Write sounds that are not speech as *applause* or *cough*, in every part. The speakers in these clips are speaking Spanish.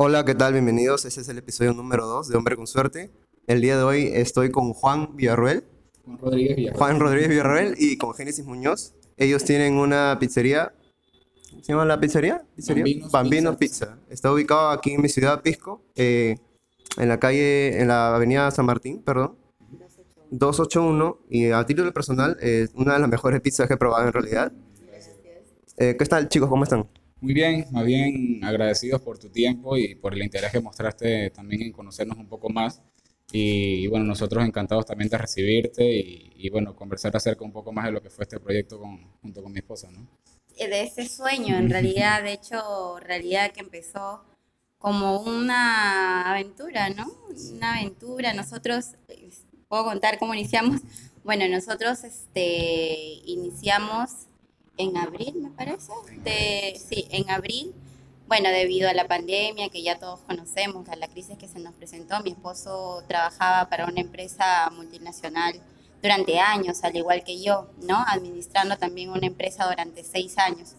Hola, ¿qué tal? Bienvenidos. Este es el episodio número 2 de Hombre con Suerte. El día de hoy estoy con Juan Villarruel. Juan Rodríguez Villarruel. Juan Rodríguez Villarruel y con Génesis Muñoz. Ellos tienen una pizzería. ¿Cómo se llama la pizzería? ¿Pizzería? Bambinos Bambino Pizza. Pizza. Está ubicado aquí en mi ciudad, Pisco, eh, en la calle, en la avenida San Martín, perdón. 281. Y a título personal, es una de las mejores pizzas que he probado en realidad. Eh, ¿Qué tal, chicos? ¿Cómo están? Muy bien, más bien agradecidos por tu tiempo y por el interés que mostraste también en conocernos un poco más. Y, bueno, nosotros encantados también de recibirte y, y, bueno, conversar acerca un poco más de lo que fue este proyecto con, junto con mi esposa, ¿no? de ese sueño, en realidad, de hecho, realidad que empezó como una aventura, ¿no? Una aventura. Nosotros, eh, puedo contar cómo iniciamos. Bueno, nosotros este, iniciamos en abril, me parece. De, sí, en abril. Bueno, debido a la pandemia que ya todos conocemos, a la crisis que se nos presentó, mi esposo trabajaba para una empresa multinacional durante años, al igual que yo, ¿no? Administrando también una empresa durante seis años.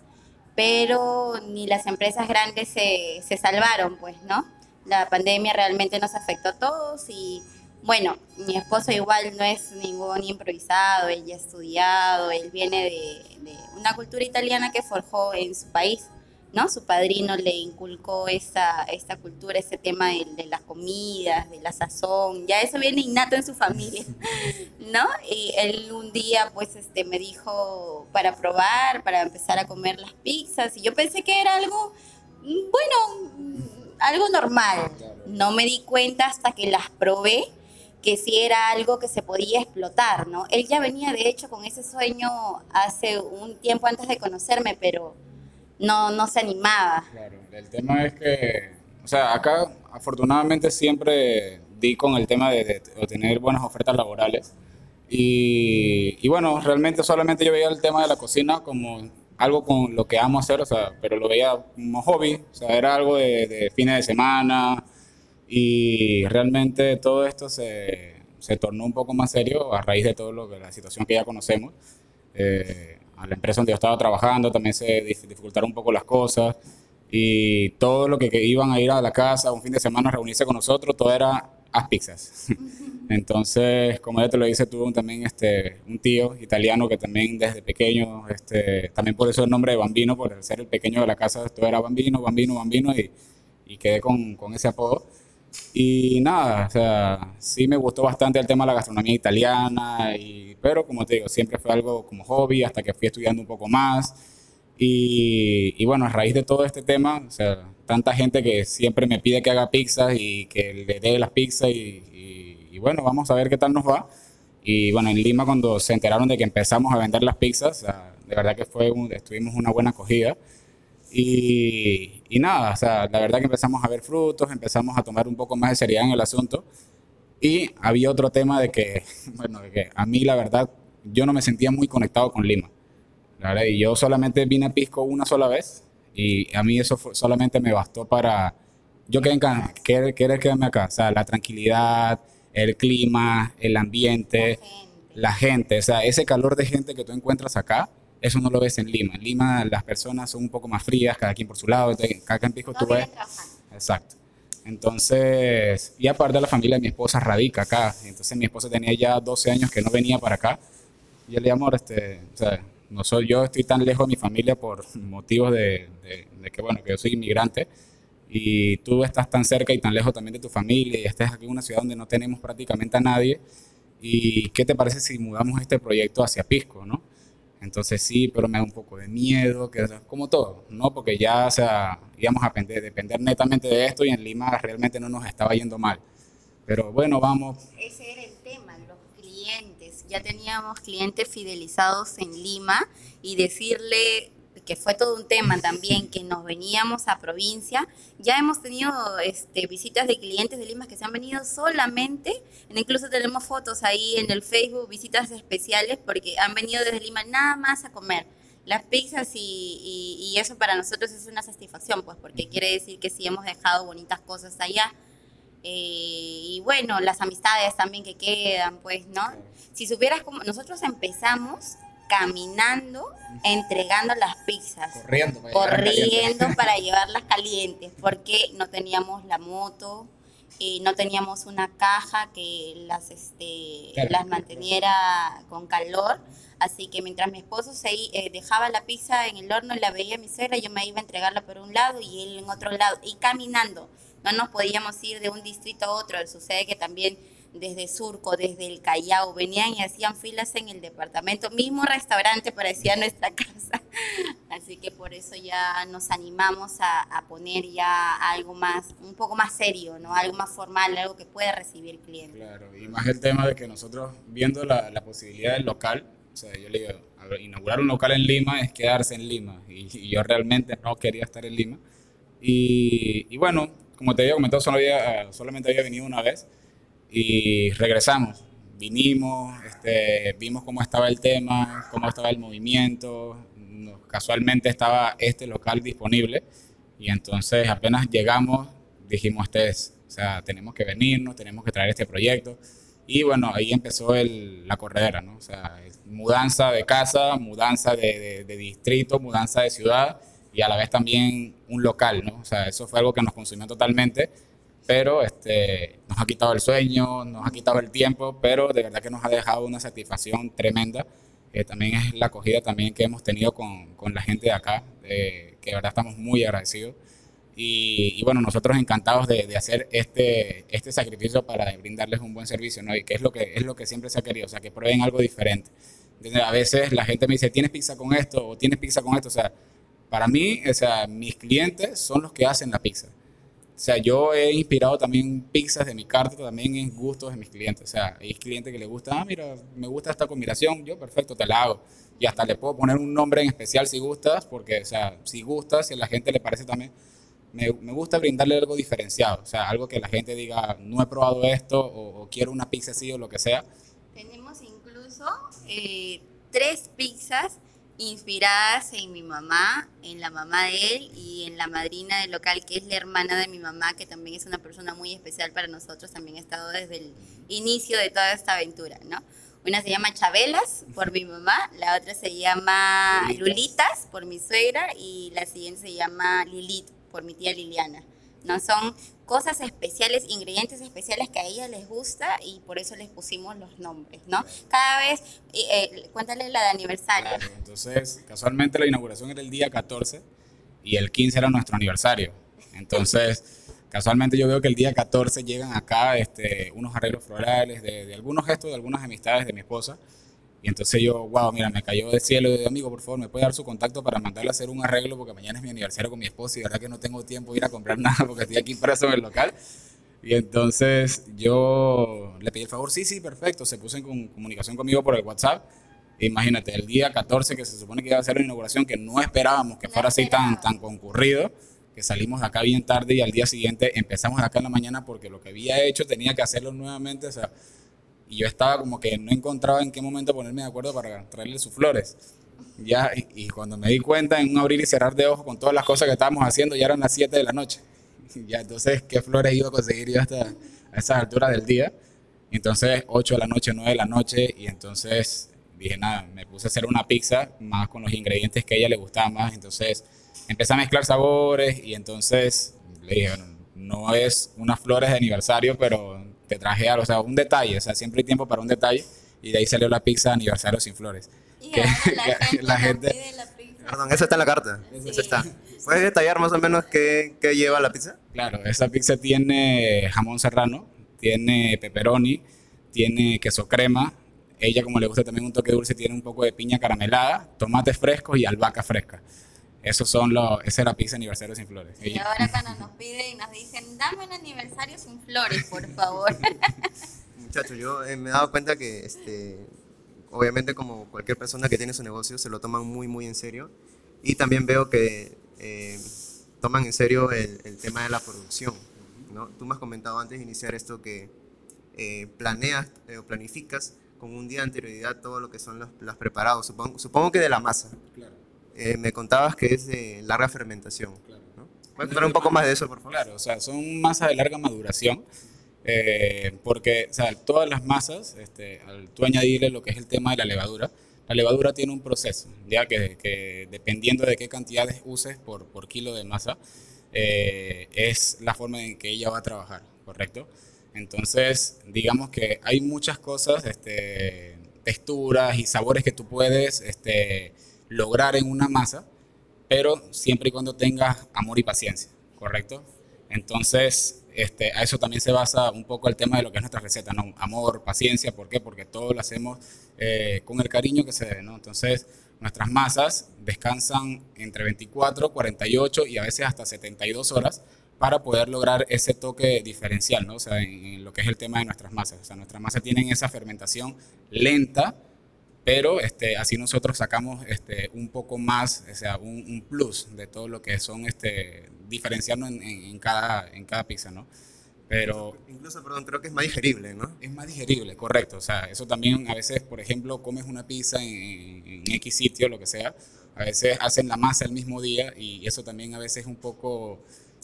Pero ni las empresas grandes se, se salvaron, pues, ¿no? La pandemia realmente nos afectó a todos y, bueno, mi esposo igual no es ningún improvisado, él ya ha estudiado, él viene de, de una cultura italiana que forjó en su país. ¿no? Su padrino le inculcó esta, esta cultura, este tema de, de, las comidas, de la sazón, ya eso viene innato en su familia, *laughs* ¿no? Y él un día pues este me dijo para probar, para empezar a comer las pizzas, y yo pensé que era algo, bueno, algo normal. No me di cuenta hasta que las probé que sí era algo que se podía explotar, ¿no? Él ya venía de hecho con ese sueño hace un tiempo antes de conocerme, pero no, no se animaba. Claro, el tema es que, o sea, acá afortunadamente siempre di con el tema de, de, de tener buenas ofertas laborales. Y, y, bueno, realmente solamente yo veía el tema de la cocina como algo con lo que amo hacer, o sea, pero lo veía como hobby, o sea, era algo de, de fines de semana y realmente todo esto se, se, tornó un poco más serio a raíz de todo lo que la situación que ya conocemos. Eh, a la empresa donde yo estaba trabajando también se dificultaron un poco las cosas y todo lo que, que, iban a ir a la casa un fin de semana a reunirse con nosotros, todo era haz pizzas. *laughs* Entonces, como ya te lo dice, tuve también este, un tío italiano que también desde pequeño, este, también por eso el nombre de Bambino, por ser el pequeño de la casa, todo era Bambino, Bambino, Bambino y, y quedé con, con ese apodo. Y nada, o sea, sí me gustó bastante el tema de la gastronomía italiana, y, pero como te digo, siempre fue algo como hobby hasta que fui estudiando un poco más. Y, y, bueno, a raíz de todo este tema, o sea, tanta gente que siempre me pide que haga pizzas y que le dé las pizzas y, y, y, bueno, vamos a ver qué tal nos va. Y bueno, en Lima cuando se enteraron de que empezamos a vender las pizzas, o sea, de verdad que fue un, estuvimos una buena acogida. Y, y, nada, o sea, la verdad que empezamos a ver frutos, empezamos a tomar un poco más de seriedad en el asunto. Y había otro tema de que, *laughs* bueno, de que a mí la verdad, yo no me sentía muy conectado con Lima. La verdad, y yo solamente vine a Pisco una sola vez y a mí eso fue, solamente me bastó para, yo querer, querer, querer quedarme acá, o sea, la tranquilidad, el clima, el ambiente, la gente, o sea, ese calor de gente que tú encuentras acá, eso no lo ves en Lima. En Lima las personas son un poco más frías, cada quien por su lado. Entonces, acá en Pisco no tú ves. Exacto. Entonces, y aparte la familia de mi esposa radica acá. Entonces mi esposa tenía ya 12 años que no venía para acá. Y yo le amor, este, o sea, no soy, yo estoy tan lejos de mi familia por motivos de, de, de, que, bueno, que yo soy inmigrante. Y tú estás tan cerca y tan lejos también de tu familia y estás aquí en una ciudad donde no tenemos prácticamente a nadie. ¿Y qué te parece si mudamos este proyecto hacia Pisco, no? Entonces sí, pero me da un poco de miedo, que como todo, ¿no? Porque ya, o sea, íbamos a depender, depender netamente de esto y en Lima realmente no nos estaba yendo mal. Pero bueno, vamos. Ese era el tema, los clientes. Ya teníamos clientes fidelizados en Lima y decirle que fue todo un tema también, que nos veníamos a provincia. Ya hemos tenido este, visitas de clientes de Lima que se han venido solamente, incluso tenemos fotos ahí en el Facebook, visitas especiales, porque han venido desde Lima nada más a comer las pizzas y, y, eso para nosotros es una satisfacción, pues porque quiere decir que sí hemos dejado bonitas cosas allá. Eh, y bueno, las amistades también que quedan, pues, ¿no? Si supieras cómo nosotros empezamos caminando, entregando las pizzas. Corriendo para corriendo para *laughs* llevarlas calientes, porque no teníamos la moto, y no teníamos una caja que las, este, Claro. las manteniera con calor. Así que mientras mi esposo se eh, dejaba la pizza en el horno y la veía mi suegra, yo me iba a entregarla por un lado y él en otro lado, y caminando. No nos podíamos ir de un distrito a otro. Sucede que también desde Surco, desde el Callao, venían y hacían filas en el departamento. Mismo restaurante parecía nuestra *laughs* casa. Así que por eso ya nos animamos a, a poner ya algo más, un poco más serio, ¿no? Algo más formal, algo que pueda recibir clientes. Claro, y más el tema de que nosotros, viendo la, la posibilidad del local, o sea, yo le digo, inaugurar un local en Lima es quedarse en Lima, y, y yo realmente no quería estar en Lima. Y, y bueno, como te había comentado, solo había, solamente había venido una vez y regresamos. Vinimos, este, vimos cómo estaba el tema, cómo estaba el movimiento. Casualmente estaba este local disponible y entonces apenas llegamos dijimos, este es, o sea, tenemos que venirnos, tenemos que traer este proyecto. Y bueno, ahí empezó el, la corredera, ¿no? O sea, mudanza de casa, mudanza de, de- de distrito, mudanza de ciudad y a la vez también un local, ¿no? O sea, eso fue algo que nos consumió totalmente, pero este, nos ha quitado el sueño, nos ha quitado el tiempo, pero de verdad que nos ha dejado una satisfacción tremenda. Eh, también es la acogida también que hemos tenido con, con la gente de acá, eh, que de verdad estamos muy agradecidos. Y, y bueno, nosotros encantados de, de hacer este, este sacrificio para brindarles un buen servicio, ¿no? Y que es lo que, es lo que siempre se ha querido, o sea, que prueben algo diferente. Entonces, a veces la gente me dice, ¿tienes pizza con esto? ¿O tienes pizza con esto? O sea, para mí, o sea, mis clientes son los que hacen la pizza. O sea, yo he inspirado también pizzas de mi carta, también en gustos de mis clientes. O sea, hay clientes que les gusta, ah, mira, me gusta esta combinación, yo perfecto, te la hago. Y hasta le puedo poner un nombre en especial si gustas, porque, o sea, si gustas, si a la gente le parece también, me, me gusta brindarle algo diferenciado. O sea, algo que la gente diga, no he probado esto, o, o quiero una pizza así, o lo que sea. Tenemos incluso eh, tres pizzas inspiradas en mi mamá, en la mamá de él y en la madrina del local, que es la hermana de mi mamá, que también es una persona muy especial para nosotros, también ha estado desde el inicio de toda esta aventura, ¿no? Una se llama Chabelas por mi mamá, la otra se llama Lulitas. Por mi suegra y la siguiente se llama Lilith por mi tía Liliana. ¿No? Son cosas especiales, ingredientes especiales que a ella les gusta y por eso les pusimos los nombres, ¿no? Cada vez, eh, cuéntale la de aniversario. Entonces, casualmente la inauguración era el día 14 y el 15 era nuestro aniversario. Entonces, casualmente yo veo que el día 14 llegan acá este, unos arreglos florales de, de algunos gestos de algunas amistades de mi esposa. Y entonces yo, wow, mira, me cayó del cielo. de amigo, por favor, ¿me puede dar su contacto para mandarle a hacer un arreglo? Porque mañana es mi aniversario con mi esposa y de verdad que no tengo tiempo de ir a comprar *laughs* nada porque estoy aquí preso en el local. Y entonces yo le pedí el favor, sí, sí, perfecto. Se puso en com- comunicación conmigo por el WhatsApp. Imagínate, el día 14 que se supone que iba a ser la inauguración, que no esperábamos que fuera así tan, tan concurrido, que salimos de acá bien tarde y al día siguiente empezamos acá en la mañana porque lo que había hecho tenía que hacerlo nuevamente. O sea, y yo estaba como que no encontraba en qué momento ponerme de acuerdo para traerle sus flores. Ya, y, cuando me di cuenta en un abrir y cerrar de ojos con todas las cosas que estábamos haciendo, ya eran las 7 de la noche. *laughs* Ya, entonces, ¿qué flores iba a conseguir yo hasta a esas alturas del día? Entonces, 8 de la noche, 9 de la noche, y entonces dije, nada, me puse a hacer una pizza más con los ingredientes que a ella le gustaban más. Entonces, empecé a mezclar sabores y entonces le dije, bueno, no es unas flores de aniversario, pero te traje algo, o sea, un detalle, o sea, siempre hay tiempo para un detalle, y de ahí salió la pizza de aniversario sin flores. Y que- ahora la *laughs* que gente, la nos gente- pide la pizza. Perdón, esa está en la carta. Sí. Esa está. ¿Puedes detallar más o menos qué, qué lleva la pizza? Claro, esa pizza tiene jamón serrano, tiene pepperoni, tiene queso crema. Ella, como le gusta también un toque dulce, tiene un poco de piña caramelada, tomates frescos y albahaca fresca. Esos son los, esa es la pizza aniversario sin flores. Y ahora cuando nos piden y nos dicen, dame un aniversario sin flores, por favor. *laughs* Muchachos, yo eh, me he dado cuenta que, este, obviamente como cualquier persona que tiene su negocio, se lo toman muy, muy en serio. Y también veo que eh, toman en serio el, el tema de la producción. ¿no? Tú me has comentado antes de iniciar esto que eh, planeas eh, o planificas con un día de anterioridad todo lo que son los, los preparados. Supongo, supongo que de la masa. Claro, Eh, me contabas que es de larga fermentación. claro. ¿no? ¿Puedes contar un poco más de eso, por favor? Claro, o sea, son masas de larga maduración, eh, porque o sea, todas las masas, este, al tú añadirle lo que es el tema de la levadura, la levadura tiene un proceso, ya que, que dependiendo de qué cantidades uses por, por kilo de masa, eh, es la forma en que ella va a trabajar, ¿correcto? Entonces, digamos que hay muchas cosas, este, texturas y sabores que tú puedes este, lograr en una masa, pero siempre y cuando tengas amor y paciencia, ¿correcto? Entonces, este, a eso también se basa un poco el tema de lo que es nuestra receta, ¿no? Amor, paciencia, ¿por qué? Porque todo lo hacemos eh, con el cariño que se debe, ¿no? Entonces, nuestras masas descansan entre 24, 48 y a veces hasta 72 horas para poder lograr ese toque diferencial, ¿no? O sea, en, lo que es el tema de nuestras masas. O sea, nuestras masas tienen esa fermentación lenta, pero este, así nosotros sacamos este, un poco más, o sea, un, plus de todo lo que son este, diferenciarnos en, en, cada, en cada pizza, ¿no? Pero... Incluso, perdón, creo que es más digerible, ¿no? Es más digerible, correcto. O sea, eso también a veces, por ejemplo, comes una pizza en, en X sitio, lo que sea, a veces hacen la masa el mismo día y eso también a veces es un poco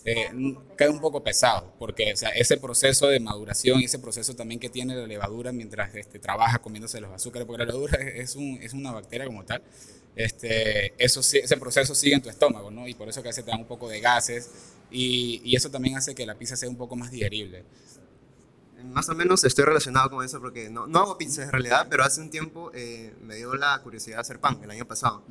eh, un poco pesado, porque o sea, ese proceso de maduración y ese proceso también que tiene la levadura mientras este, trabaja comiéndose los azúcares, porque la levadura es, un, es una bacteria como tal, este, eso, ese proceso sigue en tu estómago, ¿no? Y por eso que a te dan un poco de gases y, y eso también hace que la pizza sea un poco más digerible más o menos estoy relacionado con eso porque no, no hago pizzas en realidad, pero hace un tiempo eh, me dio la curiosidad de hacer pan, el año pasado.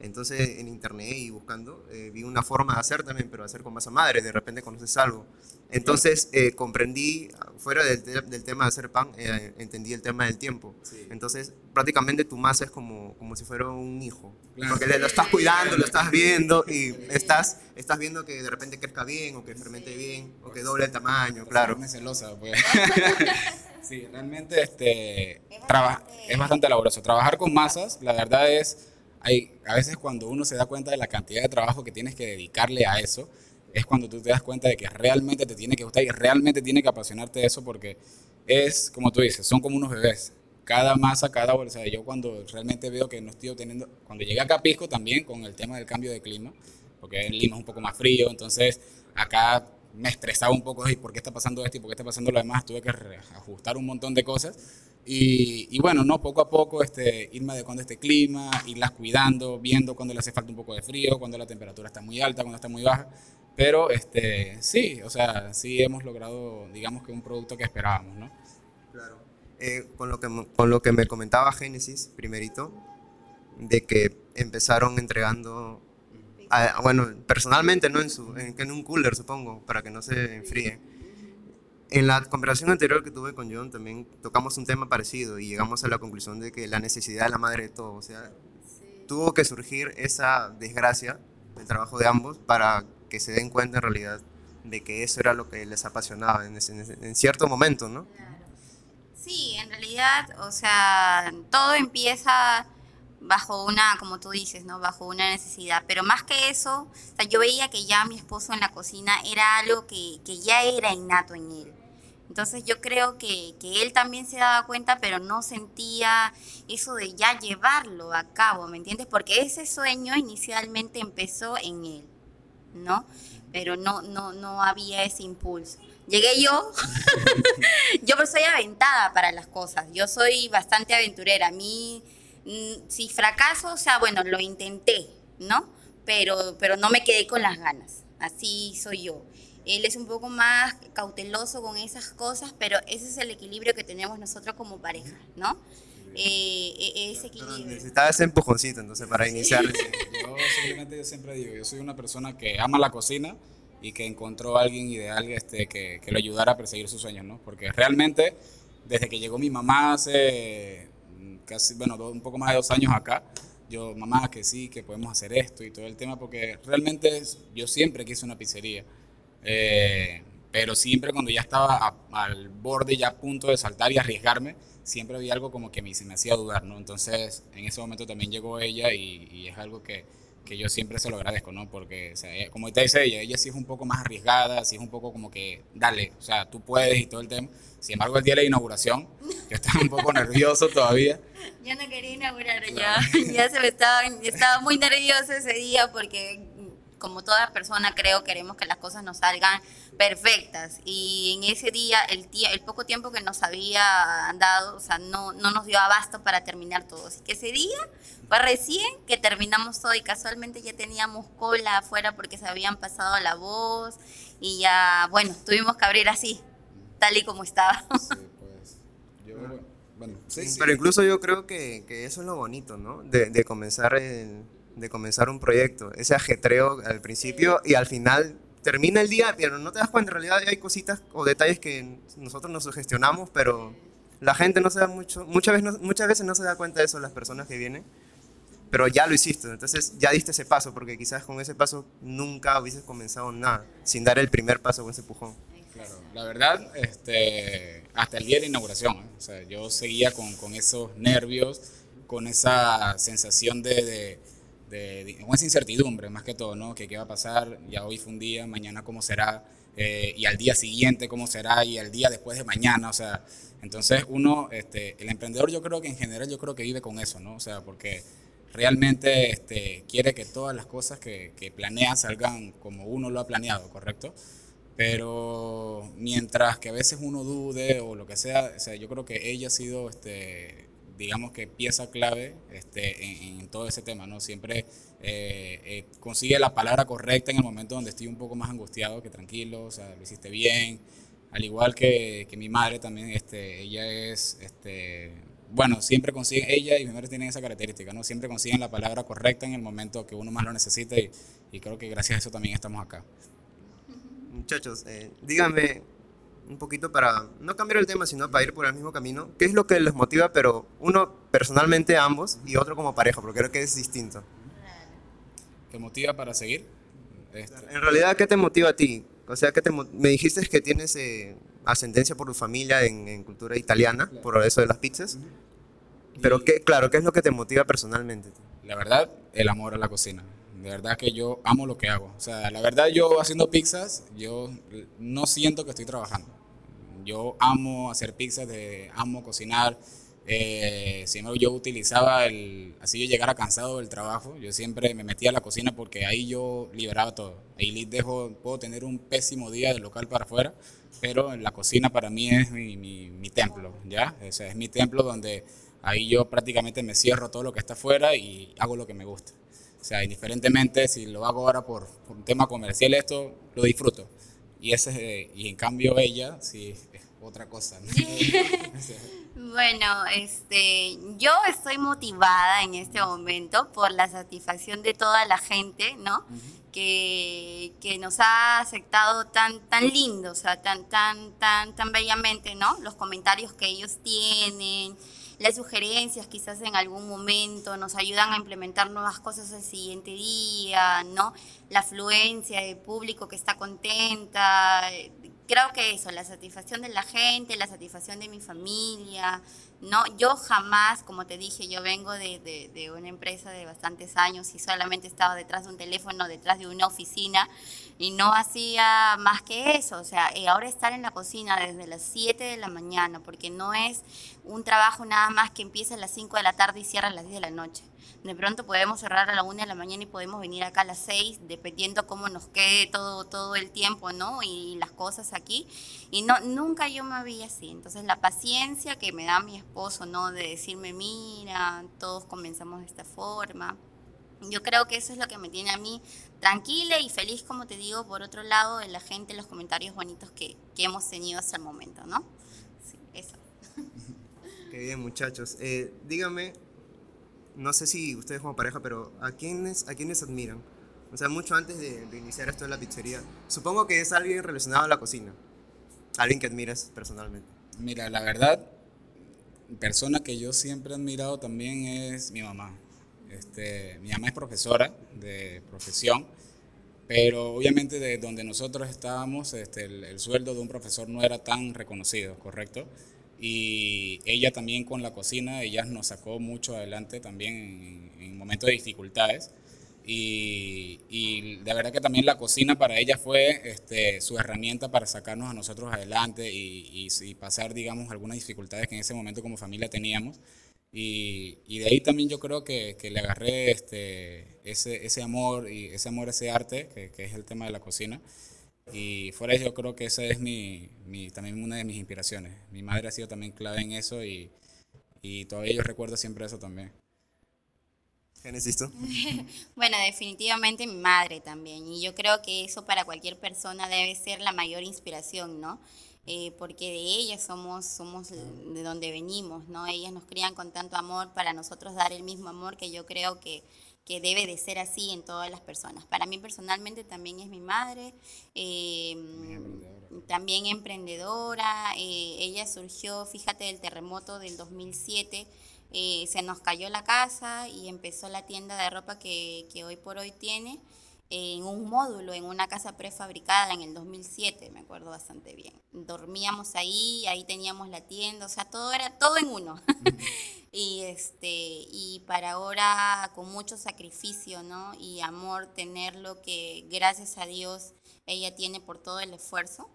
Entonces en internet y buscando eh, vi una forma de hacer también, pero hacer con masa madre, de repente conoces algo. Entonces eh, comprendí, fuera del, del, tema de hacer pan, eh, entendí el tema del tiempo. Entonces prácticamente tu masa es como, como si fuera un hijo, porque lo estás cuidando, lo estás viendo y estás, estás viendo que de repente crezca bien o que fermente bien o que doble el tamaño, claro. Me celosa, pues. *laughs* sí, realmente este, es bastante laboroso. Trabajar con masas, la verdad es hay, a veces cuando uno se da cuenta de la cantidad de trabajo que tienes que dedicarle a eso, es cuando tú te das cuenta de que realmente te tiene que gustar y realmente tiene que apasionarte eso porque es, como tú dices, son como unos bebés. Cada masa, cada bolsa. Yo cuando realmente veo que no estoy obteniendo, cuando llegué a Capisco también con el tema del cambio de clima, porque en Lima es un poco más frío, entonces acá me estresaba un poco, ¿y por qué está pasando esto y por qué está pasando lo demás? Tuve que ajustar un montón de cosas y, bueno, no, poco a poco este, irme adecuando este clima, irlas cuidando, viendo cuando le hace falta un poco de frío, cuando la temperatura está muy alta, cuando está muy baja. Pero este, sí, o sea, sí hemos logrado, digamos que un producto que esperábamos, ¿no? Claro. Eh, con, lo que, con lo que me comentaba Génesis, primerito, de que empezaron entregando, bueno, personalmente, ¿no? En, su, en, en un cooler, supongo, para que no se enfríe en la conversación anterior que tuve con John también tocamos un tema parecido y llegamos a la conclusión de que la necesidad es la madre de todo. O sea, tuvo que surgir esa desgracia del trabajo de ambos para que se den cuenta en realidad de que eso era lo que les apasionaba en, en cierto momento, ¿no? Sí, en realidad, o sea, todo empieza bajo una, como tú dices, ¿no? Bajo una necesidad. Pero más que eso, o sea, yo veía que ya mi esposo en la cocina era algo que, que ya era innato en él. Entonces yo creo que, que, él también se daba cuenta, pero no sentía eso de ya llevarlo a cabo, ¿me entiendes? Porque ese sueño inicialmente empezó en él, ¿no? Pero no, no, no había ese impulso. Llegué yo, *laughs* yo soy aventada para las cosas, yo soy bastante aventurera. A mí Mm, si fracaso, o sea, bueno, lo intenté, ¿no? Pero, pero no me quedé con las ganas. Así soy yo. Él es un poco más cauteloso con esas cosas, pero ese es el equilibrio que tenemos nosotros como pareja, ¿no? Eh, e, ese equilibrio. Necesitaba ese empujoncito, entonces, para iniciar. yo simplemente yo siempre digo, yo soy una persona que ama la cocina y que encontró a alguien ideal este, que, que lo ayudara a perseguir sus sueños, ¿no? Porque realmente, desde que llegó mi mamá hace casi, bueno, un poco más de dos años acá, yo, mamá, que sí, que podemos hacer esto y todo el tema, porque realmente yo siempre quise una pizzería. Eh, pero siempre cuando ya estaba al borde, ya a punto de saltar y arriesgarme, siempre había algo como que me, se me hacía dudar, ¿no? Entonces, en ese momento también llegó ella y, y es algo que, que, yo siempre se lo agradezco, ¿no? Porque, como te dice ella, ella sí es un poco más arriesgada, sí es un poco como que, dale, o sea, tú puedes y todo el tema. Sin embargo, el día de la inauguración, yo estaba un poco nervioso todavía. Yo no quería inaugurar ya. *laughs* Ya se me estaba, estaba muy nervioso ese día porque como toda persona creo queremos que las cosas nos salgan perfectas y en ese día el, el poco tiempo que nos había dado, o sea, no, no nos dio abasto para terminar todo. Así que ese día fue recién que terminamos todo y casualmente ya teníamos cola afuera porque se habían pasado la voz y ya, bueno, tuvimos que abrir así, tal y como estaba. Sí, pues, yo, bueno, sí, sí. Pero incluso yo creo que, que, eso es lo bonito, ¿no? De, de comenzar el de comenzar un proyecto, ese ajetreo al principio y al final termina el día, pero no te das cuenta, en realidad hay cositas o detalles que nosotros nos sugestionamos, pero la gente no se da mucho, muchas veces no, muchas veces no se da cuenta de eso las personas que vienen, pero ya lo hiciste, entonces ya diste ese paso, porque quizás con ese paso nunca hubieses comenzado nada, sin dar el primer paso con ese pujón. Claro, la verdad, este, hasta el día de la inauguración, ¿eh? o sea, yo seguía con, con, esos nervios, con esa sensación de de, esa incertidumbre más que todo, ¿no? Que qué va a pasar, ya hoy fue un día, mañana cómo será, eh, y al día siguiente cómo será, y al día después de mañana, o sea, entonces uno, este, el emprendedor yo creo que en general yo creo que vive con eso, ¿no? O sea, porque realmente este, quiere que todas las cosas que, que planea salgan como uno lo ha planeado, ¿correcto? Pero mientras que a veces uno dude o lo que sea, o sea yo creo que ella ha sido este, digamos que pieza clave este, en, todo ese tema, ¿no? Siempre eh, eh, consigue la palabra correcta en el momento donde estoy un poco más angustiado, que tranquilo, o sea, lo hiciste bien. Al igual que, que mi madre también, este, ella es, este, bueno, siempre consigue, ella y mi madre tienen esa característica, ¿no? Siempre consiguen la palabra correcta en el momento que uno más lo necesita y, y creo que gracias a eso también estamos acá. Muchachos, eh, díganme, un poquito para no cambiar el tema, sino para ir por el mismo camino. ¿Qué es lo que les motiva, pero uno personalmente ambos y otro como pareja, porque creo que es distinto? ¿Qué motiva para seguir? Este. En realidad, ¿qué te motiva a ti? O sea, que te, me dijiste que tienes eh, ascendencia por tu familia en, cultura italiana, por eso de las pizzas. Pero, qué, claro, ¿qué es lo que te motiva personalmente? La verdad, el amor a la cocina. De verdad que yo amo lo que hago. O sea, la verdad yo haciendo pizzas, yo no siento que estoy trabajando. Yo amo hacer pizzas, de, amo cocinar. Eh, siempre yo utilizaba el, así yo llegara cansado del trabajo, yo siempre me metía a la cocina porque ahí yo liberaba todo. Ahí dejo, puedo tener un pésimo día del local para afuera, pero la cocina para mí es mi, mi, templo, ¿ya? O sea, es mi templo donde ahí yo prácticamente me cierro todo lo que está afuera y hago lo que me gusta. O sea, indiferentemente si lo hago ahora por, por un tema comercial, esto lo disfruto. Y, ese, y en cambio ella, sí, otra cosa. *laughs* bueno, este, yo estoy motivada en este momento por la satisfacción de toda la gente, ¿no? que, que, nos ha aceptado tan, tan lindo, o sea, tan, tan, tan, tan bellamente, ¿no? Los comentarios que ellos tienen, las sugerencias quizás en algún momento nos ayudan a implementar nuevas cosas el siguiente día, ¿no? La afluencia de público que está contenta, creo que eso, la satisfacción de la gente, la satisfacción de mi familia, ¿no? Yo jamás, como te dije, yo vengo de, de, una empresa de bastantes años y solamente estaba detrás de un teléfono, detrás de una oficina y no hacía más que eso, o sea, y ahora estar en la cocina desde las 7 de la mañana, porque no es un trabajo nada más que empieza a las 5 de la tarde y cierra a las 10 de la noche de pronto podemos cerrar a la una de la mañana y podemos venir acá a las seis, dependiendo cómo nos quede todo, todo el tiempo, ¿no? Y las cosas aquí. Y no, nunca yo me vi así. Entonces la paciencia que me da mi esposo, ¿no? De decirme, mira, todos comenzamos de esta forma. Yo creo que eso es lo que me tiene a mí tranquila y feliz, como te digo, por otro lado, de la gente, los comentarios bonitos que, que hemos tenido hasta el momento, ¿no? Sí, eso. *laughs* Qué bien, muchachos. Eh, dígame, no sé si ustedes como pareja, pero ¿a quiénes, a quiénes admiran? O sea, mucho antes de, iniciar esto en la pizzería. Supongo que es alguien relacionado a la cocina. Alguien que admiras personalmente. Mira, la verdad, persona que yo siempre he admirado también es mi mamá. Este, mi mamá es profesora de profesión, pero obviamente de donde nosotros estábamos, este, el sueldo de un profesor no era tan reconocido, ¿correcto? y ella también con la cocina, ella nos sacó mucho adelante también en, momentos de dificultades. Y, y, de verdad que también la cocina para ella fue este, su herramienta para sacarnos a nosotros adelante y, y, pasar, digamos, algunas dificultades que en ese momento como familia teníamos. Y, y de ahí también yo creo que, que le agarré este, ese, ese amor y ese amor a ese arte, que, que es el tema de la cocina. Y fuera de eso, yo creo que esa es mi, mi, también una de mis inspiraciones. Mi madre ha sido también clave en eso y, y todavía yo recuerdo siempre eso también. Génesis. *laughs* Bueno, definitivamente mi madre también. Y yo creo que eso para cualquier persona debe ser la mayor inspiración, ¿no? Eh, porque de ellas somos, somos de donde venimos, ¿no? Ellas nos crían con tanto amor para nosotros dar el mismo amor que yo creo que, que debe de ser así en todas las personas. Para mí personalmente también es mi madre, eh, también emprendedora. eh, ella surgió, fíjate, del terremoto del 2007. eh, se nos cayó la casa y empezó la tienda de ropa que, que hoy por hoy tiene en un módulo, en una casa prefabricada en el 2007, me acuerdo bastante bien. Dormíamos ahí, ahí teníamos la tienda, o sea, todo era todo en uno. *laughs* y este y para ahora con mucho sacrificio, ¿no? Y amor tener lo que gracias a Dios ella tiene por todo el esfuerzo,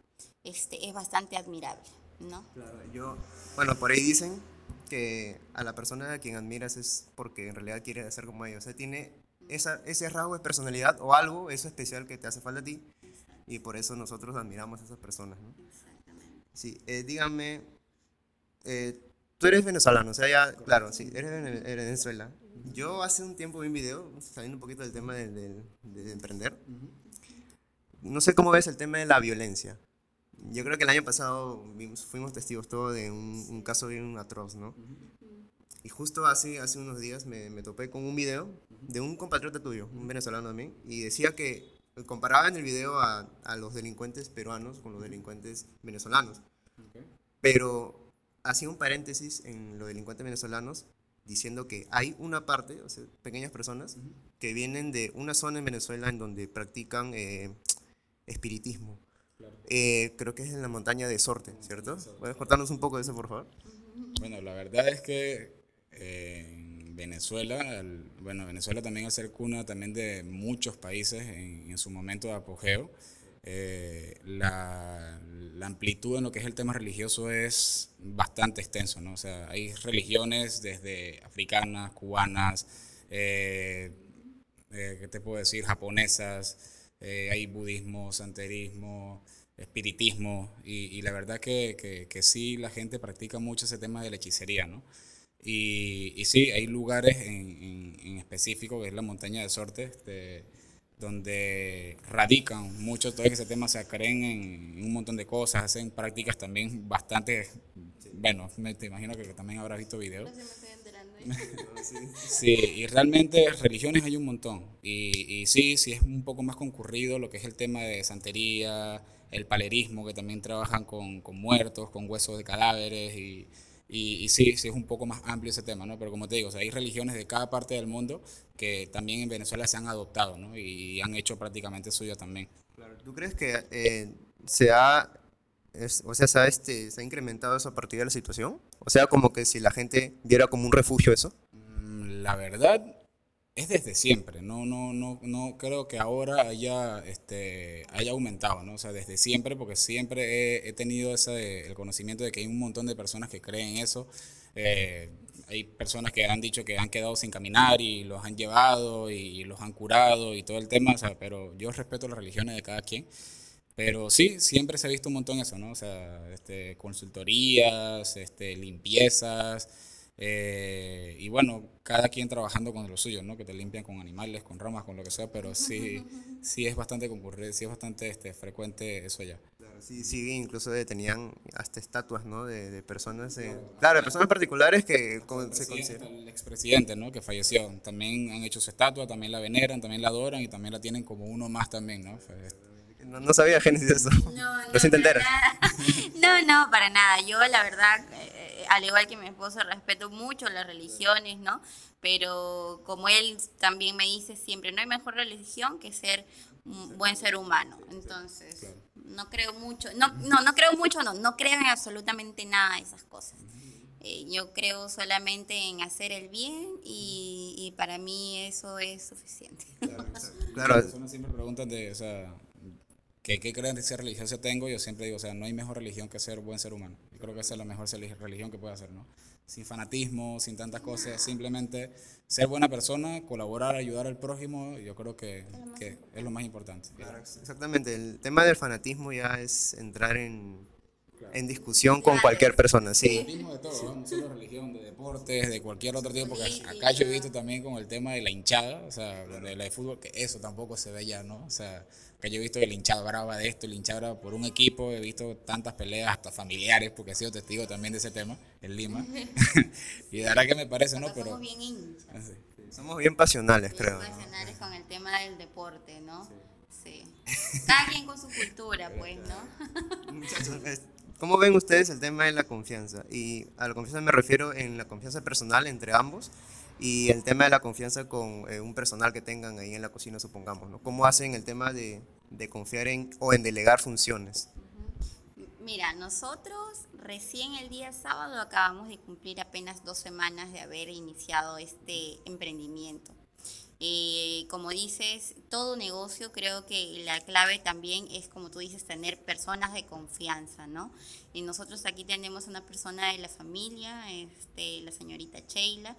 este es bastante admirable, ¿no? Claro, yo, bueno, por ahí dicen que a la persona a quien admiras es porque en realidad quiere ser como ella. O sea, tiene esa, ese rasgo de personalidad o algo, eso especial que te hace falta a ti. Y por eso nosotros admiramos a esas personas, ¿no? Sí, eh, dígame, eh, tú eres venezolano, o sea, ya, claro, sí, eres de Vene- de Venezuela. Yo hace un tiempo vi un video, saliendo un poquito del tema de, de- de emprender. No sé cómo ves el tema de la violencia. Yo creo que el año pasado fuimos testigos todos de un, un caso bien atroz, ¿no? Y justo hace, hace unos días me, me topé con un video de un compatriota tuyo, un venezolano también, y decía que comparaba en el video a, a los delincuentes peruanos con los delincuentes venezolanos. Pero hacía un paréntesis en los delincuentes venezolanos diciendo que hay una parte, o sea, pequeñas personas, que vienen de una zona en Venezuela en donde practican eh, espiritismo. Eh, creo que es en la montaña de Sorte, ¿cierto? ¿Puedes contarnos un poco de eso, por favor? Bueno, la verdad es que en Venezuela, bueno, Venezuela también al ser cuna también de muchos países en, su momento de apogeo, eh, la, amplitud en lo que es el tema religioso es bastante extenso, ¿no? O sea, hay religiones desde africanas, cubanas, eh, eh, ¿qué te puedo decir? Japonesas, eh, hay budismo, santerismo, espiritismo, y, y la verdad que, que, que sí la gente practica mucho ese tema de la hechicería, ¿no? Y, y sí, hay lugares en, en, en específico, que es la montaña de Sorte, este, donde radican mucho todo ese tema, o sea, creen en, en un montón de cosas, hacen prácticas también bastante, bueno, me, te imagino que también habrás visto videos. *laughs* Sí, y realmente religiones hay un montón. Y, y sí, sí es un poco más concurrido lo que es el tema de santería, el palerismo, que también trabajan con, con muertos, con huesos de cadáveres. Y, y, y sí, sí es un poco más amplio ese tema, ¿no? Pero como te digo, o sea, hay religiones de cada parte del mundo que también en Venezuela se han adoptado, ¿no? Y han hecho prácticamente suya también. Claro, ¿Tú crees que eh, se ha, es- o sea, se ha, este, se ha incrementado eso a partir de la situación? O sea, como que si la gente viera como un refugio eso. Mm, La verdad es desde siempre, no, no, no, no creo que ahora haya, este, haya aumentado, ¿no? O sea, desde siempre, porque siempre he, he tenido ese, el conocimiento de que hay un montón de personas que creen eso. Eh, hay personas que han dicho que han quedado sin caminar y los han llevado y los han curado y todo el tema, o sea, pero yo respeto las religiones de cada quien. Pero sí, siempre se ha visto un montón eso, ¿no? O sea, este, consultorías, este, limpiezas, eh, y bueno, cada quien trabajando con lo suyo, ¿no? Que te limpian con animales, con ramas, con lo que sea, pero sí, *laughs* sí es bastante concurrido, sí es bastante este, frecuente eso allá. Claro, sí, sí, incluso de- tenían hasta estatuas, ¿no? De, de personas, eh, claro, de personas particulares que con- se consideran. el expresidente, ¿no? Que falleció, también han hecho su estatua, también la veneran, también la adoran y también la tienen como uno más también, ¿no? Fue- No, no sabía Génesis eso. No, *laughs* no, Recién. *laughs* No, no, para nada. Yo, la verdad, eh, al igual que mi esposo, respeto mucho las religiones, ¿no? Pero como él también me dice siempre, no hay mejor religión que ser un buen ser humano. Entonces, no creo mucho, no, no, no creo mucho, no, no creo en absolutamente nada de esas cosas. Eh, yo creo solamente en hacer el bien y, y para mí eso es suficiente. Claro, *laughs* Las personas siempre preguntan de, o sea, que qué creencia religiosa tengo, yo siempre digo, o sea, no hay mejor religión que ser buen ser humano. Yo creo que esa es la mejor religión que puede hacer, ¿no? Sin fanatismo, sin tantas cosas, simplemente ser buena persona, colaborar, ayudar al prójimo, yo creo que, que es lo más importante. exactamente, el tema del fanatismo ya es entrar en, en discusión con cualquier persona, sí. de todo, no solo religión, de deportes, de cualquier otro tipo, porque acá yo he visto también con el tema de la hinchada, o sea, de la de fútbol, que eso tampoco se ve ya, ¿no? O sea, que yo he visto el hinchado brava de esto, el hinchado brava por un equipo, he visto tantas peleas hasta familiares, porque he sido testigo también de ese tema en Lima. *laughs* *laughs* y de verdad que me parece, ¿no? Pero, somos bien hinchas. Ah, somos bien pasionales, creo. pasionales con el tema del deporte, ¿no? Sí. Cada quien con su cultura, *laughs* pues, ¿no? Muchachos, ¿cómo ven ustedes el tema de la confianza? Y a la confianza me refiero en la confianza personal entre ambos y el tema de la confianza con eh, un personal que tengan ahí en la cocina, supongamos, ¿no? ¿Cómo hacen el tema de, de confiar en o en delegar funciones? Mira, nosotros recién el día sábado acabamos de cumplir apenas dos semanas de haber iniciado este emprendimiento. Eh, como dices, todo negocio creo que la clave también es, como tú dices, tener personas de confianza, ¿no? Y nosotros aquí tenemos una persona de la familia, este, la señorita Sheila,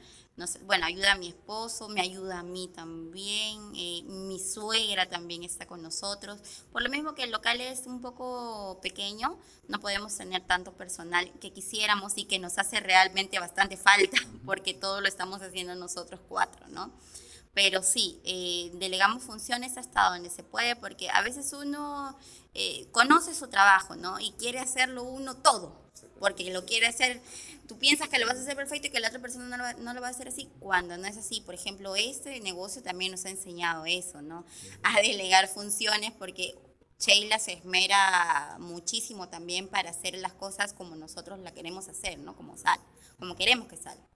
bueno, ayuda a mi esposo, me ayuda a mí también, eh, mi suegra también está con nosotros. Por lo mismo que el local es un poco pequeño, no podemos tener tanto personal que quisiéramos y que nos hace realmente bastante falta, *laughs* porque todo lo estamos haciendo nosotros cuatro, ¿no? Pero sí, eh, delegamos funciones hasta donde se puede, porque a veces uno eh, conoce su trabajo, ¿no? Y quiere hacerlo uno todo, porque lo quiere hacer, tú piensas que lo vas a hacer perfecto y que la otra persona no lo, va, no lo va a hacer así, cuando no es así. Por ejemplo, este negocio también nos ha enseñado eso, ¿no? A delegar funciones, porque Sheila se esmera muchísimo también para hacer las cosas como nosotros la queremos hacer, ¿no? Como sal, como queremos que salga.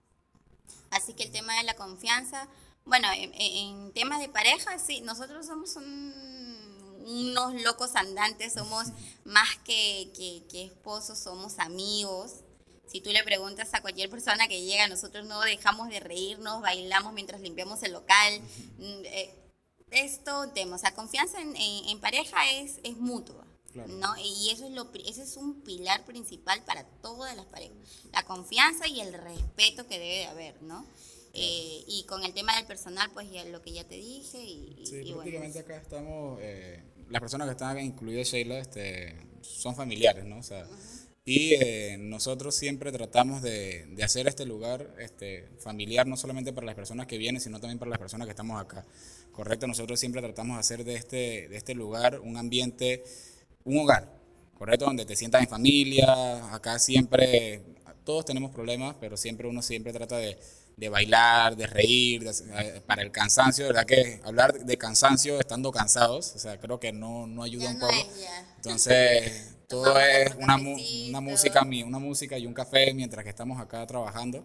Así que el tema de la confianza bueno, en, temas de pareja, sí, nosotros somos unos locos andantes, somos más que, esposos, somos amigos. Si tú le preguntas a cualquier persona que llega, nosotros no dejamos de reírnos, bailamos mientras limpiamos el local. Mm, eh, esto, tema, o sea, confianza en, pareja es, es mutua. ¿no? Y eso es lo, ese es un pilar principal para todas las parejas. La confianza y el respeto que debe de haber, ¿no? Eh, y con el tema del personal, pues ya lo que ya te dije. Y, sí, prácticamente acá estamos, eh, las personas que están incluidas, Sheila, este, son familiares, ¿no? O sea, Y eh, nosotros siempre tratamos de, de, hacer este lugar este, familiar, no solamente para las personas que vienen, sino también para las personas que estamos acá. Correcto, nosotros siempre tratamos de hacer de este, de este lugar un ambiente, un hogar, correcto, donde te sientas en familia. Acá siempre, todos tenemos problemas, pero siempre uno siempre trata de de bailar, de reír, eh, para el cansancio, ¿verdad? Que hablar de cansancio estando cansados, o sea, creo que no, no ayuda un poco. Entonces, todo es una, una, música, una música y un café mientras que estamos acá trabajando.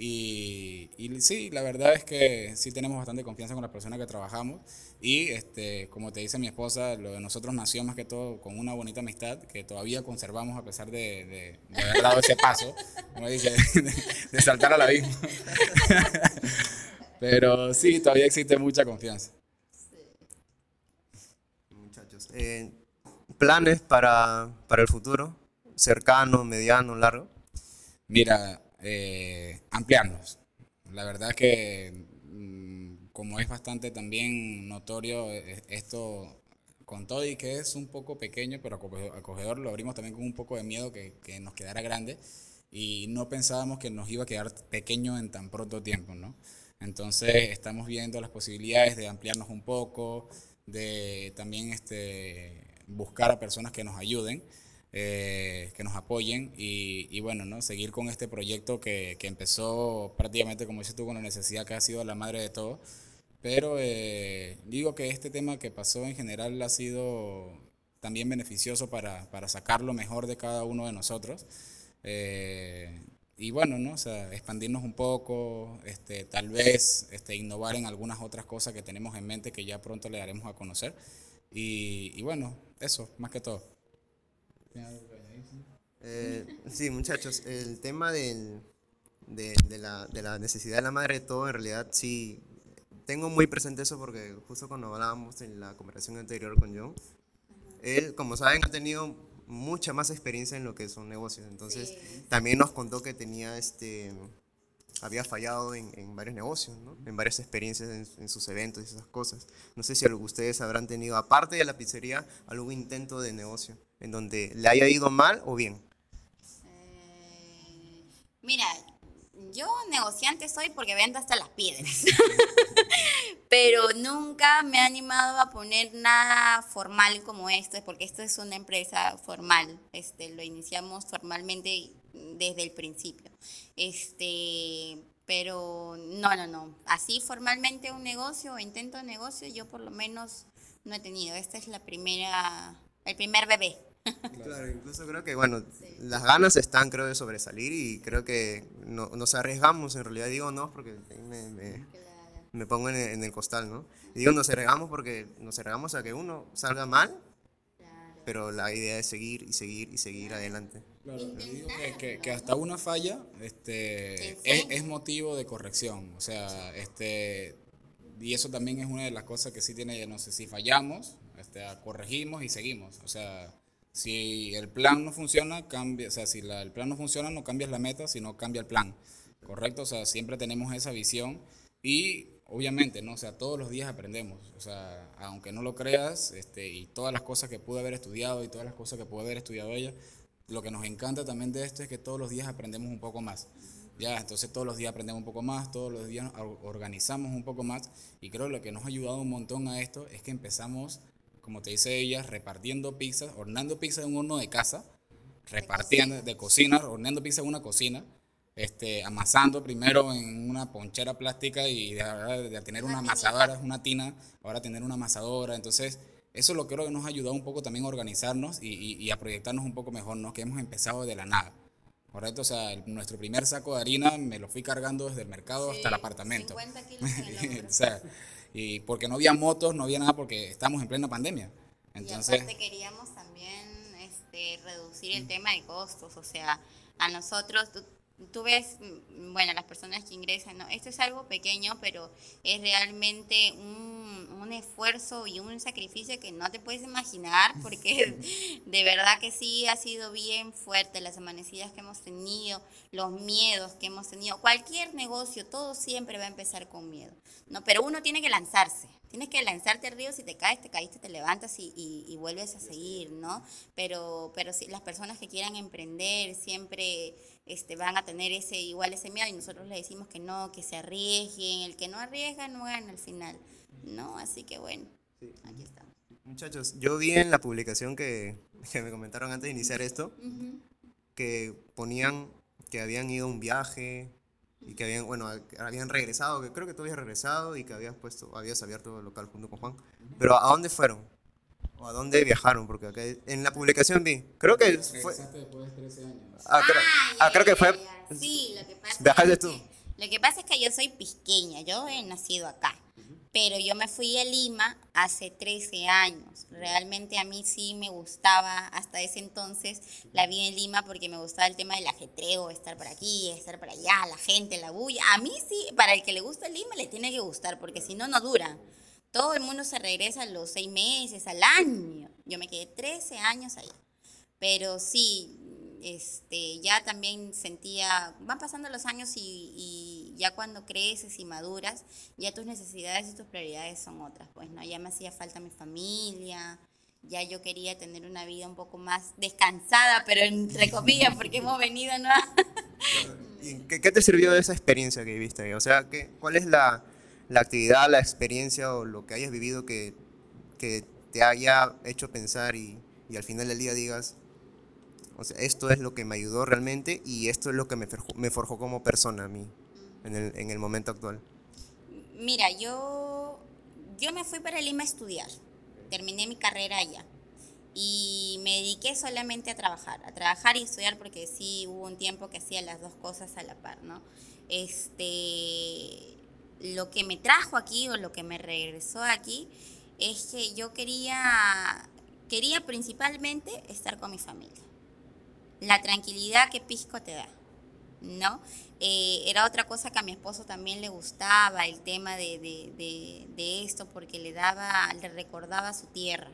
Y, y, sí, la verdad es que sí tenemos bastante confianza con las personas que trabajamos. Y este, como te dice mi esposa, lo de nosotros nació más que todo con una bonita amistad que todavía conservamos a pesar de, de, haber dado ese paso, como dice, *laughs* de, saltar al abismo. *laughs* Pero sí, todavía existe mucha confianza. Muchachos, eh, ¿planes para, para el futuro? ¿Cercano, mediano, largo? Mira, eh, ampliarnos. La verdad es que, mm, como es bastante también notorio eh, esto con todo y que es un poco pequeño, pero acogedor, lo abrimos también con un poco de miedo que, que, nos quedara grande y no pensábamos que nos iba a quedar pequeño en tan pronto tiempo, ¿no? Entonces estamos viendo las posibilidades de ampliarnos un poco, de también este, buscar a personas que nos ayuden. Eh, que nos apoyen y, bueno, ¿no? seguir con este proyecto que, que, empezó prácticamente, como dices tú, con la necesidad que ha sido la madre de todo. Pero eh, digo que este tema que pasó en general ha sido también beneficioso para, para sacar lo mejor de cada uno de nosotros. Eh, y bueno, ¿no? O sea, expandirnos un poco, este, tal vez este, innovar en algunas otras cosas que tenemos en mente que ya pronto le daremos a conocer. Y, y bueno, eso, más que todo. Eh, sí, muchachos, el tema del, de, de, la, de, la, necesidad de la madre de todo, en realidad sí, tengo muy presente eso porque justo cuando hablábamos en la conversación anterior con John, él, como saben, ha tenido mucha más experiencia en lo que son negocios. Entonces, también nos contó que tenía este había fallado en, en varios negocios, ¿no? en varias experiencias en, sus eventos y esas cosas. No sé si ustedes habrán tenido, aparte de la pizzería, algún intento de negocio en donde le haya ido mal o bien. Eh, mira, yo negociante soy porque vendo hasta las piedras, *laughs* pero nunca me he animado a poner nada formal como esto, porque esto es una empresa formal, este, lo iniciamos formalmente desde el principio. Este, pero no, no, no, así formalmente un negocio o intento de negocio yo por lo menos no he tenido. Esta es la primera, el primer bebé. Claro, incluso creo que, bueno, las ganas están, creo, de sobresalir y creo que no, nos arriesgamos, en realidad digo no, porque me, me, me pongo en el, en el, costal, ¿no? Y digo nos arriesgamos porque nos arriesgamos a que uno salga mal, pero la idea es seguir y seguir y seguir adelante. Claro, digo que, que, que, hasta una falla este, es, es, motivo de corrección, o sea, este, y eso también es una de las cosas que sí tiene, no sé, si fallamos, este, corregimos y seguimos, o sea, si el plan no funciona, cambia, o sea, si la, el plan no funciona, no cambias la meta, sino cambia el plan, ¿correcto? O sea, siempre tenemos esa visión y obviamente, ¿no? O sea, todos los días aprendemos, o sea, aunque no lo creas, este, y todas las cosas que pude haber estudiado y todas las cosas que pude haber estudiado ella, lo que nos encanta también de esto es que todos los días aprendemos un poco más. Ya, entonces todos los días aprendemos un poco más, todos los días organizamos un poco más y creo que lo que nos ha ayudado un montón a esto es que empezamos, como te dice ella, repartiendo pizzas, horneando pizza en un horno de casa, repartiendo de cocina, horneando pizza en una cocina, este, amasando primero en una ponchera plástica y de, de tener una amasadora, una tina, ahora tener una amasadora, entonces eso lo creo que nos ha ayudado un poco también a organizarnos y, y, y a proyectarnos un poco mejor, ¿no? Que hemos empezado de la nada. ¿Correcto? O sea, el, nuestro primer saco de harina me lo fui cargando desde el mercado sí, hasta el apartamento. 50 kilos el *laughs* o sea, y porque no había motos, no había nada, porque estamos en plena pandemia. Entonces, y aparte queríamos también este, reducir el tema de costos, o sea, a nosotros, tú, tú ves, bueno, las personas que ingresan, ¿no? Esto es algo pequeño, pero es realmente un, un, esfuerzo y un sacrificio que no te puedes imaginar, porque *laughs* de verdad que sí ha sido bien fuerte las amanecidas que hemos tenido, los miedos que hemos tenido. Cualquier negocio, todo siempre va a empezar con miedo, ¿no? Pero uno tiene que lanzarse. Tienes que lanzarte al río, si te caes, te caíste, te levantas y, y, y vuelves a seguir, ¿no? Pero, pero si las personas que quieran emprender siempre este, van a tener ese igual ese miedo y nosotros les decimos que no, que se arriesguen, el que no arriesga no gana al final, ¿no? Así que bueno, sí. aquí estamos. Muchachos, yo vi en la publicación que, que me comentaron antes de iniciar esto, uh -huh. que ponían que habían ido a un viaje y que habían, bueno, habían regresado, que creo que tú habías regresado y que habías puesto, habías abierto el local junto con Juan. Pero ¿a dónde fueron? ¿O a dónde viajaron? Porque acá en la publicación vi, creo que fue... después de 13 años. Ah, creo, ah, ah, creo que fue... Sí, lo que pasa ¿Viajaste es tú? Que, lo que pasa es que yo soy pisqueña, yo he nacido acá. Pero yo me fui a Lima hace 13 años. Realmente a mí sí me gustaba hasta ese entonces la vida en Lima porque me gustaba el tema del ajetreo, estar por aquí, estar por allá, la gente, la bulla. A mí sí, para el que le gusta Lima le tiene que gustar porque si no, no dura. Todo el mundo se regresa a los seis meses, al año. Yo me quedé 13 años allá. Pero sí, este, ya también sentía, van pasando los años y, y, ya cuando creces y maduras, ya tus necesidades y tus prioridades son otras, pues, ¿no? Ya me hacía falta mi familia, ya yo quería tener una vida un poco más descansada, pero entre comillas, porque hemos venido, ¿no? *laughs* ¿Y qué, qué, te sirvió de esa experiencia que viviste? O sea, ¿qué, ¿cuál es la, la, actividad, la experiencia o lo que hayas vivido que, que te haya hecho pensar y, y al final del día digas, o sea, esto es lo que me ayudó realmente y esto es lo que me forjó, me forjó como persona a mí en el, en el, momento actual. Mira, yo, yo me fui para Lima a estudiar, terminé mi carrera allá y me dediqué solamente a trabajar, a trabajar y estudiar porque sí hubo un tiempo que hacía las dos cosas a la par, ¿no? Este, lo que me trajo aquí o lo que me regresó aquí es que yo quería, quería principalmente estar con mi familia la tranquilidad que Pisco te da, ¿no? Eh, era otra cosa que a mi esposo también le gustaba, el tema de, de, de, de, esto, porque le daba, le recordaba su tierra.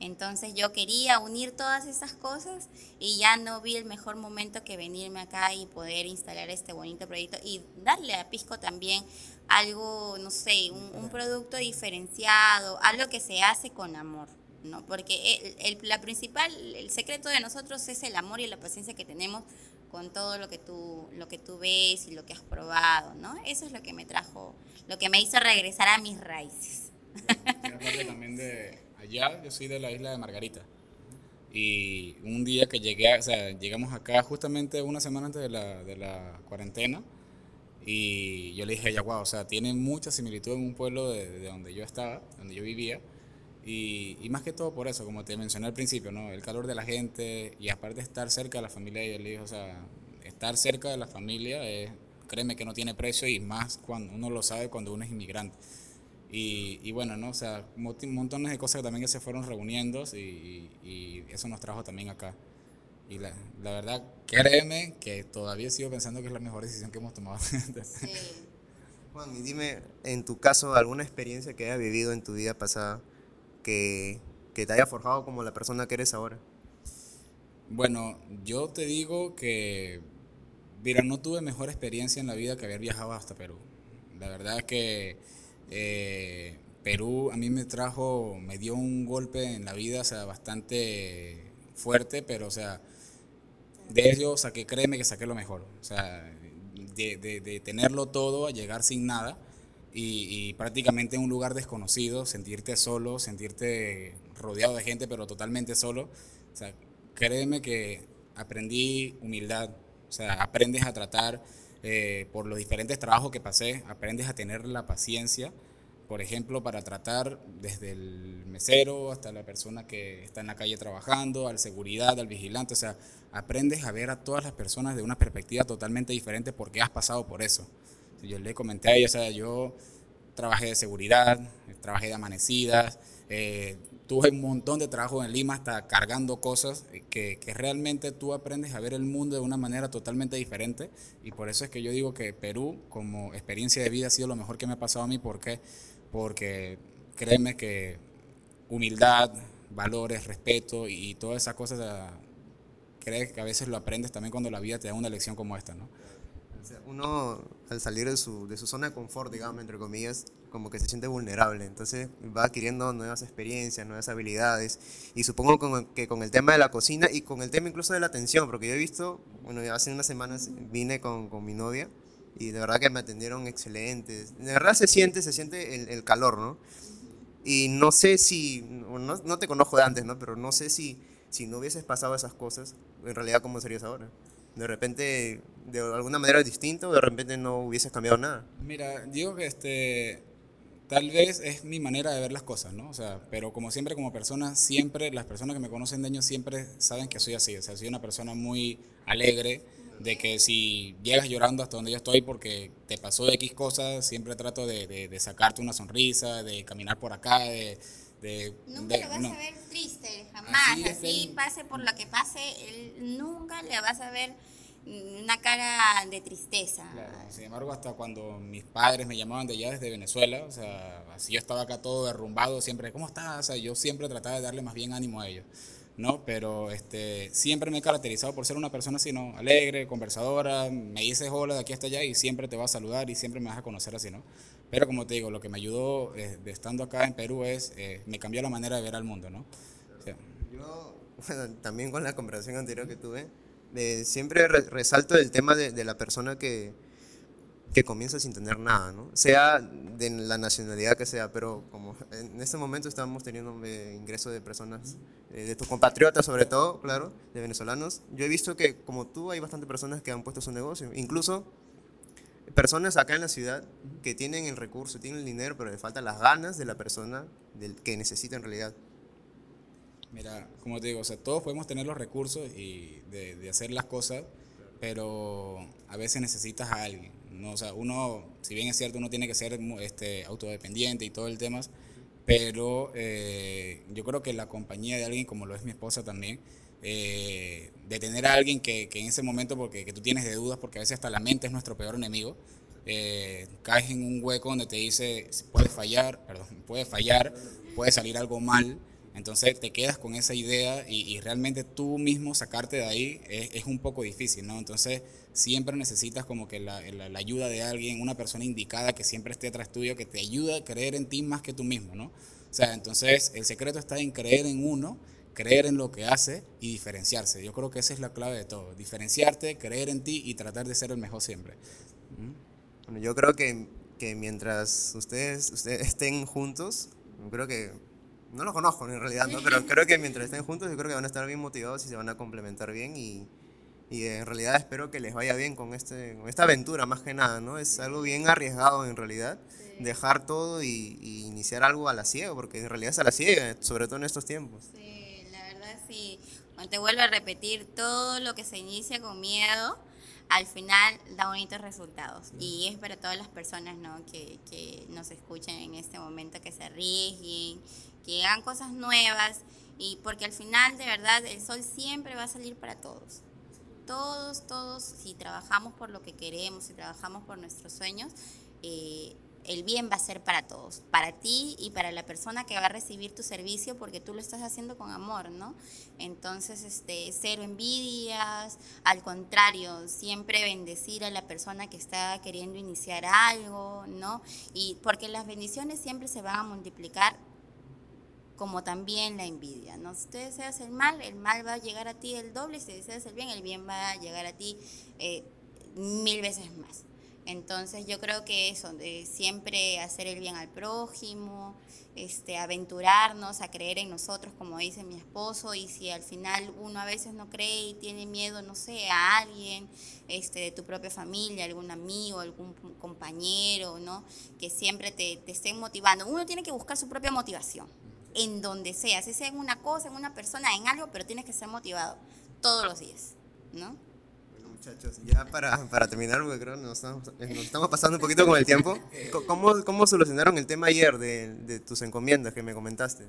Entonces yo quería unir todas esas cosas y ya no vi el mejor momento que venirme acá y poder instalar este bonito proyecto y darle a Pisco también algo, no sé, un, producto diferenciado, algo que se hace con amor. ¿no? Porque el, la principal, el secreto de nosotros es el amor y la paciencia que tenemos con todo lo que tú, lo que tú ves y lo que has probado, ¿no? Eso es lo que me trajo, lo que me hizo regresar a mis raíces. también de allá, yo soy de la isla de Margarita. Y un día que llegué, o sea, llegamos acá justamente una semana antes de la, de la cuarentena, y yo le dije a wow, o sea, tiene mucha similitud en un pueblo de, de donde yo estaba, donde yo vivía, y, y, más que todo por eso, como te mencioné al principio, ¿no? El calor de la gente y aparte estar cerca de la familia, y le dije, o sea, estar cerca de la familia, créeme que no tiene precio y más cuando uno lo sabe cuando uno es inmigrante. Y, y bueno, ¿no? O sea, montones de cosas también que se fueron reuniendo y, y eso nos trajo también acá. Y la, la, verdad, créeme que todavía sigo pensando que es la mejor decisión que hemos tomado. *laughs* sí. Juan, y dime, en tu caso, alguna experiencia que hayas vivido en tu vida pasada que, te haya forjado como la persona que eres ahora? Bueno, yo te digo que, mira, no tuve mejor experiencia en la vida que haber viajado hasta Perú. La verdad es que eh, Perú a mí me trajo, me dio un golpe en la vida, o sea, bastante fuerte, pero, o sea, de ello saqué, créeme que saqué lo mejor. O sea, de, de tenerlo todo a llegar sin nada y, prácticamente en un lugar desconocido, sentirte solo, sentirte rodeado de gente, pero totalmente solo. O sea, créeme que aprendí humildad, o sea, aprendes a tratar eh, por los diferentes trabajos que pasé, aprendes a tener la paciencia, por ejemplo, para tratar desde el mesero hasta la persona que está en la calle trabajando, al seguridad, al vigilante, o sea, aprendes a ver a todas las personas de una perspectiva totalmente diferente porque has pasado por eso. Yo le comenté a ella, o sea, yo trabajé de seguridad, trabajé de amanecidas, eh, tuve un montón de trabajo en Lima hasta cargando cosas que, que, realmente tú aprendes a ver el mundo de una manera totalmente diferente. Y por eso es que yo digo que Perú como experiencia de vida ha sido lo mejor que me ha pasado a mí. Porque porque créeme que humildad, valores, respeto y, todas esas cosas crees que a veces lo aprendes también cuando la vida te da una lección como esta, ¿no? uno al salir de su, de su zona de confort, digamos, entre comillas, como que se siente vulnerable. Entonces va adquiriendo nuevas experiencias, nuevas habilidades. Y supongo que con el tema de la cocina y con el tema incluso de la atención, porque yo he visto, bueno, hace unas semanas vine con, con mi novia y de verdad que me atendieron excelentes. De verdad se siente, se siente el, el calor, ¿no? Y no sé si, no, no, te conozco de antes, ¿no? Pero no sé si, si no hubieses pasado esas cosas, en realidad, ¿cómo serías ahora? de repente de alguna manera distinta o de repente no hubieses cambiado nada? Mira, digo que este, tal vez es mi manera de ver las cosas, ¿no? O sea, pero como siempre como persona, siempre, las personas que me conocen de años siempre saben que soy así, o sea, soy una persona muy alegre, de que si llegas llorando hasta donde yo estoy porque te pasó de X cosas, siempre trato de, de, sacarte una sonrisa, de caminar por acá, de... de nunca le vas a ver triste, jamás, así, pase por lo que pase, él, nunca le vas a ver una cara de tristeza. Sin embargo, hasta cuando mis padres me llamaban de allá desde Venezuela, o sea, así yo estaba acá todo derrumbado, siempre, ¿cómo estás? O sea, yo siempre trataba de darle más bien ánimo a ellos, ¿no? Pero este, siempre me he caracterizado por ser una persona así, ¿no? Alegre, conversadora, me dices hola de aquí hasta allá y siempre te va a saludar y siempre me vas a conocer así, ¿no? Pero como te digo, lo que me ayudó eh, de estando acá en Perú es, eh, me cambió la manera de ver al mundo, ¿no? yo, *laughs* bueno, también con la conversación anterior que tuve, siempre resalto el tema de, la persona que, que, comienza sin tener nada, ¿no? sea de la nacionalidad que sea, pero como en este momento estamos teniendo eh, ingreso de personas, eh, de tus compatriotas sobre todo, claro, de venezolanos, yo he visto que como tú hay bastantes personas que han puesto su negocio, incluso personas acá en la ciudad que tienen el recurso, tienen el dinero, pero le faltan las ganas de la persona del que necesita en realidad. Mira, como te digo, o sea, todos podemos tener los recursos y de, de, hacer las cosas, pero a veces necesitas a alguien. ¿no? O sea, uno, si bien es cierto, uno tiene que ser este, autodependiente y todo el tema, pero eh, yo creo que la compañía de alguien, como lo es mi esposa también, eh, de tener a alguien que, que, en ese momento, porque que tú tienes de dudas, porque a veces hasta la mente es nuestro peor enemigo, eh, caes en un hueco donde te dice, puede fallar, perdón, puede fallar, puede salir algo mal, Entonces te quedas con esa idea y, realmente tú mismo sacarte de ahí es, un poco difícil, ¿no? Entonces siempre necesitas como que la, la, ayuda de alguien, una persona indicada que siempre esté atrás tuyo, que te ayude a creer en ti más que tú mismo, ¿no? O sea, entonces el secreto está en creer en uno, creer en lo que hace y diferenciarse. Yo creo que esa es la clave de todo, diferenciarte, creer en ti y tratar de ser el mejor siempre. Bueno, yo creo que, que mientras ustedes, ustedes estén juntos, yo creo que no los conozco en realidad, ¿no? pero creo que mientras estén juntos yo creo que van a estar bien motivados y se van a complementar bien y, y en realidad espero que les vaya bien con, este, con esta aventura más que nada, ¿no? Es algo bien arriesgado en realidad, dejar todo y, iniciar algo a la ciega, porque en realidad es a la ciega, sobre todo en estos tiempos. Sí, cuando te vuelvo a repetir, todo lo que se inicia con miedo, al final da bonitos resultados. Y es para todas las personas ¿no? que, que nos escuchen en este momento, que se arriesguen, que hagan cosas nuevas, y porque al final, de verdad, el sol siempre va a salir para todos. Todos, todos, si trabajamos por lo que queremos, si trabajamos por nuestros sueños, eh, el bien va a ser para todos, para ti y para la persona que va a recibir tu servicio porque tú lo estás haciendo con amor, ¿no? Entonces, este, cero envidias, al contrario, siempre bendecir a la persona que está queriendo iniciar algo, ¿no? Y porque las bendiciones siempre se van a multiplicar como también la envidia, ¿no? Si tú deseas el mal, el mal va a llegar a ti el doble, si deseas el bien, el bien va a llegar a ti eh, mil veces más. Entonces yo creo que eso, de siempre hacer el bien al prójimo, este, aventurarnos a creer en nosotros, como dice mi esposo, y si al final uno a veces no cree y tiene miedo, no sé, a alguien este, de tu propia familia, algún amigo, algún compañero, ¿no? Que siempre te, te estén motivando. Uno tiene que buscar su propia motivación, en donde sea, si sea en una cosa, en una persona, en algo, pero tienes que ser motivado todos los días, ¿no? Muchachos, ya para, para terminar, porque creo que nos estamos, eh, nos estamos, pasando un poquito con el tiempo. ¿Cómo, cómo solucionaron el tema ayer de, de, tus encomiendas que me comentaste?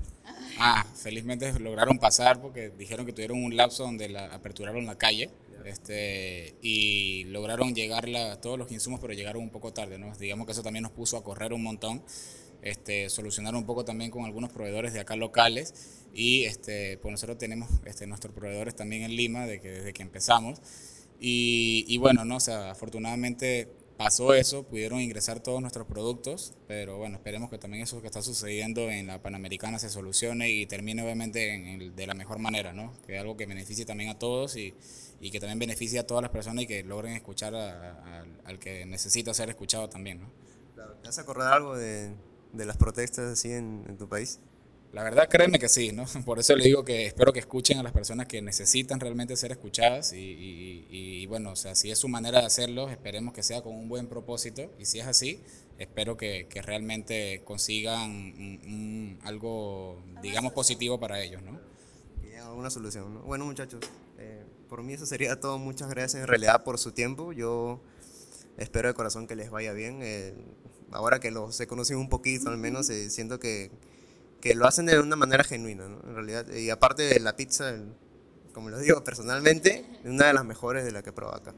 Ah, felizmente lograron pasar porque dijeron que tuvieron un lapso donde la, aperturaron la calle este, y lograron llegar a todos los insumos, pero llegaron un poco tarde. ¿no? Digamos que eso también nos puso a correr un montón. Este, solucionar un poco también con algunos proveedores de acá locales y este, pues nosotros tenemos este, nuestros proveedores también en Lima de que, desde que empezamos y, bueno, no, o sea, afortunadamente pasó eso, pudieron ingresar todos nuestros productos, pero bueno, esperemos que también eso que está sucediendo en la Panamericana se solucione y termine obviamente de la mejor manera, ¿no? Que es algo que beneficie también a todos y, y que también beneficie a todas las personas y que logren escuchar al que necesita ser escuchado también, ¿no? ¿Te vas a acordar algo de, de las protestas así en, en tu país? La verdad, créeme que sí, ¿no? *laughs* Por eso le digo que espero que escuchen a las personas que necesitan realmente ser escuchadas y, bueno, o sea, si es su manera de hacerlo, esperemos que sea con un buen propósito y si es así, espero que, realmente consigan algo, digamos, positivo para ellos, ¿no? Una solución, ¿no? Bueno, muchachos, eh, por mí eso sería todo. Muchas gracias en realidad por su tiempo. Yo espero de corazón que les vaya bien. Eh, ahora que los he conocido un poquito, al menos, eh, siento que que lo hacen de una manera genuina, ¿no? En realidad, y aparte de la pizza, como lo digo personalmente, una de las mejores de las que he probado acá.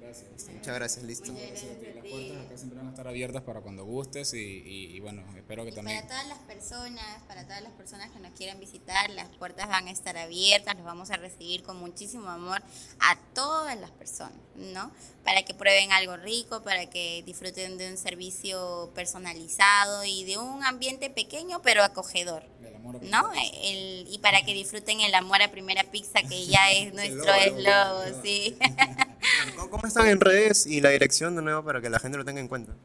Muchas gracias, listo. Las puertas acá siempre van a estar abiertas para cuando gustes y, bueno, espero que también... Para todas las personas, para todas las personas que nos quieran visitar, las puertas van a estar abiertas, los vamos a recibir con muchísimo amor a todas las personas, ¿no? Para que prueben algo rico, para que disfruten de un servicio personalizado y de un ambiente pequeño pero acogedor. ¿no? El, y para que disfruten el amor a primera pizza, que ya *laughs* es nuestro eslogan, sí. *laughs* ¿Cómo están en redes y la dirección de nuevo para que la gente lo tenga en cuenta?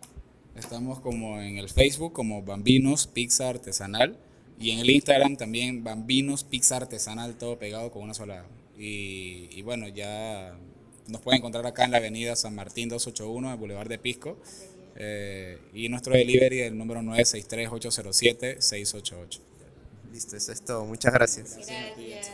Estamos como en el Facebook como Bambinos Pizza Artesanal y en el Instagram también Bambinos Pizza Artesanal, todo pegado con una sola. Y, y bueno, ya nos pueden encontrar acá en la avenida San Martín 281, el Boulevard de Pisco. Eh, y nuestro delivery, el número 963-807-688. Listo, eso es todo. Muchas gracias. Gracias.